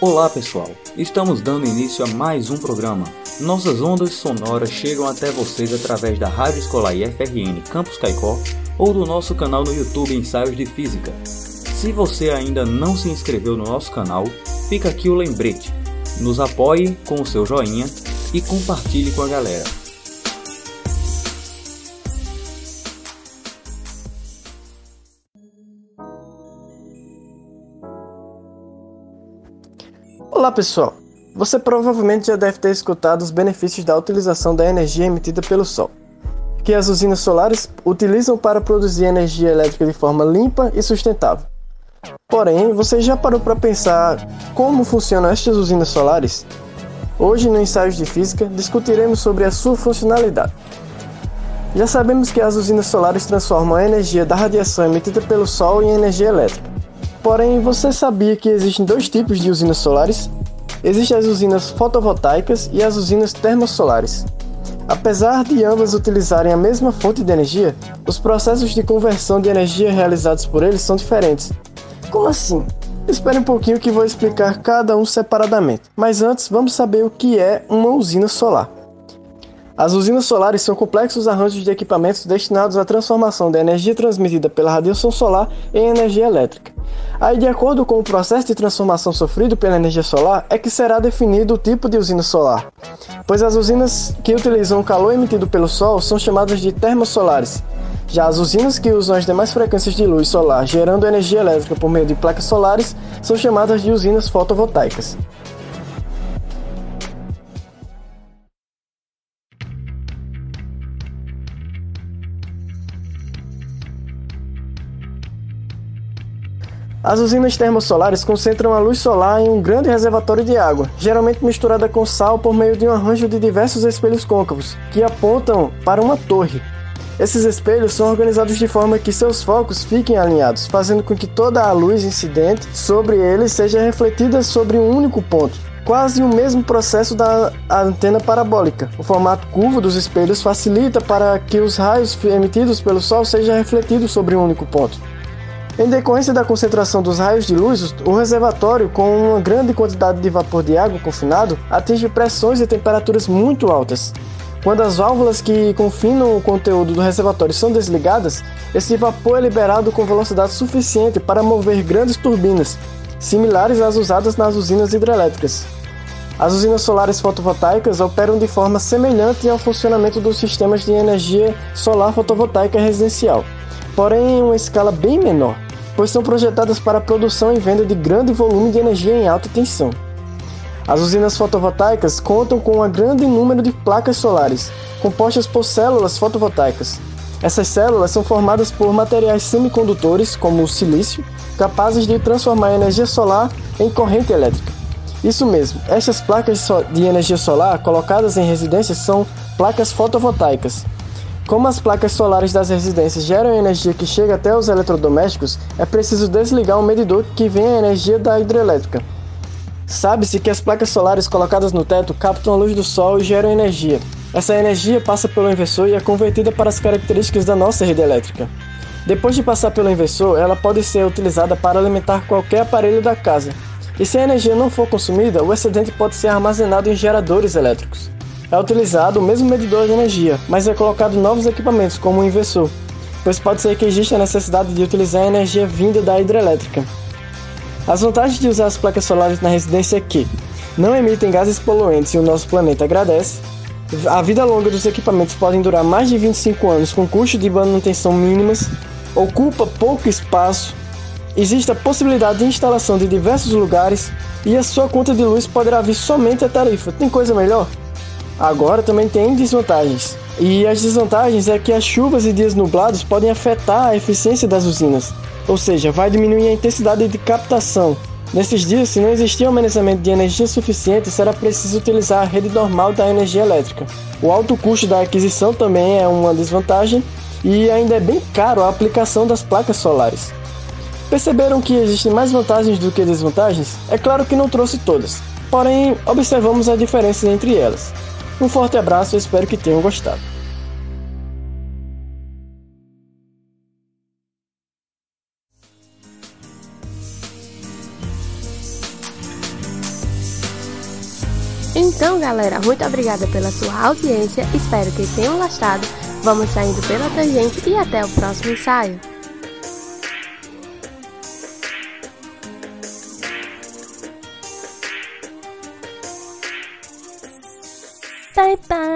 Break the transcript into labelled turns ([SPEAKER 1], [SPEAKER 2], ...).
[SPEAKER 1] Olá pessoal, estamos dando início a mais um programa. Nossas ondas sonoras chegam até vocês através da Rádio Escolar IFRN Campus Caicó ou do nosso canal no YouTube Ensaios de Física. Se você ainda não se inscreveu no nosso canal, fica aqui o lembrete. Nos apoie com o seu joinha e compartilhe com a galera.
[SPEAKER 2] Olá pessoal! Você provavelmente já deve ter escutado os benefícios da utilização da energia emitida pelo Sol, que as usinas solares utilizam para produzir energia elétrica de forma limpa e sustentável. Porém, você já parou para pensar como funcionam estas usinas solares? Hoje, no ensaio de física, discutiremos sobre a sua funcionalidade. Já sabemos que as usinas solares transformam a energia da radiação emitida pelo Sol em energia elétrica. Porém, você sabia que existem dois tipos de usinas solares? Existem as usinas fotovoltaicas e as usinas termosolares. Apesar de ambas utilizarem a mesma fonte de energia, os processos de conversão de energia realizados por eles são diferentes. Como assim? Espere um pouquinho que vou explicar cada um separadamente. Mas antes, vamos saber o que é uma usina solar. As usinas solares são complexos arranjos de equipamentos destinados à transformação da energia transmitida pela radiação solar em energia elétrica. Aí, de acordo com o processo de transformação sofrido pela energia solar, é que será definido o tipo de usina solar, pois as usinas que utilizam o calor emitido pelo Sol são chamadas de termosolares. Já as usinas que usam as demais frequências de luz solar gerando energia elétrica por meio de placas solares são chamadas de usinas fotovoltaicas. As usinas termosolares concentram a luz solar em um grande reservatório de água, geralmente misturada com sal por meio de um arranjo de diversos espelhos côncavos, que apontam para uma torre. Esses espelhos são organizados de forma que seus focos fiquem alinhados, fazendo com que toda a luz incidente sobre eles seja refletida sobre um único ponto. Quase o mesmo processo da antena parabólica. O formato curvo dos espelhos facilita para que os raios emitidos pelo Sol sejam refletidos sobre um único ponto. Em decorrência da concentração dos raios de luz, o reservatório, com uma grande quantidade de vapor de água confinado, atinge pressões e temperaturas muito altas. Quando as válvulas que confinam o conteúdo do reservatório são desligadas, esse vapor é liberado com velocidade suficiente para mover grandes turbinas, similares às usadas nas usinas hidrelétricas. As usinas solares fotovoltaicas operam de forma semelhante ao funcionamento dos sistemas de energia solar fotovoltaica residencial, porém em uma escala bem menor pois são projetadas para a produção e venda de grande volume de energia em alta tensão. As usinas fotovoltaicas contam com um grande número de placas solares, compostas por células fotovoltaicas. Essas células são formadas por materiais semicondutores, como o silício, capazes de transformar a energia solar em corrente elétrica. Isso mesmo, estas placas de energia solar colocadas em residências são placas fotovoltaicas, como as placas solares das residências geram energia que chega até os eletrodomésticos, é preciso desligar um medidor que vem a energia da hidrelétrica. Sabe-se que as placas solares colocadas no teto captam a luz do sol e geram energia. Essa energia passa pelo inversor e é convertida para as características da nossa rede elétrica. Depois de passar pelo inversor, ela pode ser utilizada para alimentar qualquer aparelho da casa. E se a energia não for consumida, o excedente pode ser armazenado em geradores elétricos é utilizado o mesmo medidor de energia, mas é colocado novos equipamentos, como o inversor, pois pode ser que exista a necessidade de utilizar a energia vinda da hidrelétrica. As vantagens de usar as placas solares na residência é que não emitem gases poluentes e o nosso planeta agradece, a vida longa dos equipamentos podem durar mais de 25 anos com custos de manutenção mínimas, ocupa pouco espaço, existe a possibilidade de instalação de diversos lugares e a sua conta de luz poderá vir somente a tarifa. Tem coisa melhor? Agora também tem desvantagens. E as desvantagens é que as chuvas e dias nublados podem afetar a eficiência das usinas, ou seja, vai diminuir a intensidade de captação. Nesses dias, se não existir amenizamento de energia suficiente, será preciso utilizar a rede normal da energia elétrica. O alto custo da aquisição também é uma desvantagem e ainda é bem caro a aplicação das placas solares. Perceberam que existem mais vantagens do que desvantagens? É claro que não trouxe todas, porém observamos as diferenças entre elas. Um forte abraço e espero que tenham gostado.
[SPEAKER 3] Então, galera, muito obrigada pela sua audiência, espero que tenham gostado. Vamos saindo pela tangente e até o próximo ensaio. Bye bye.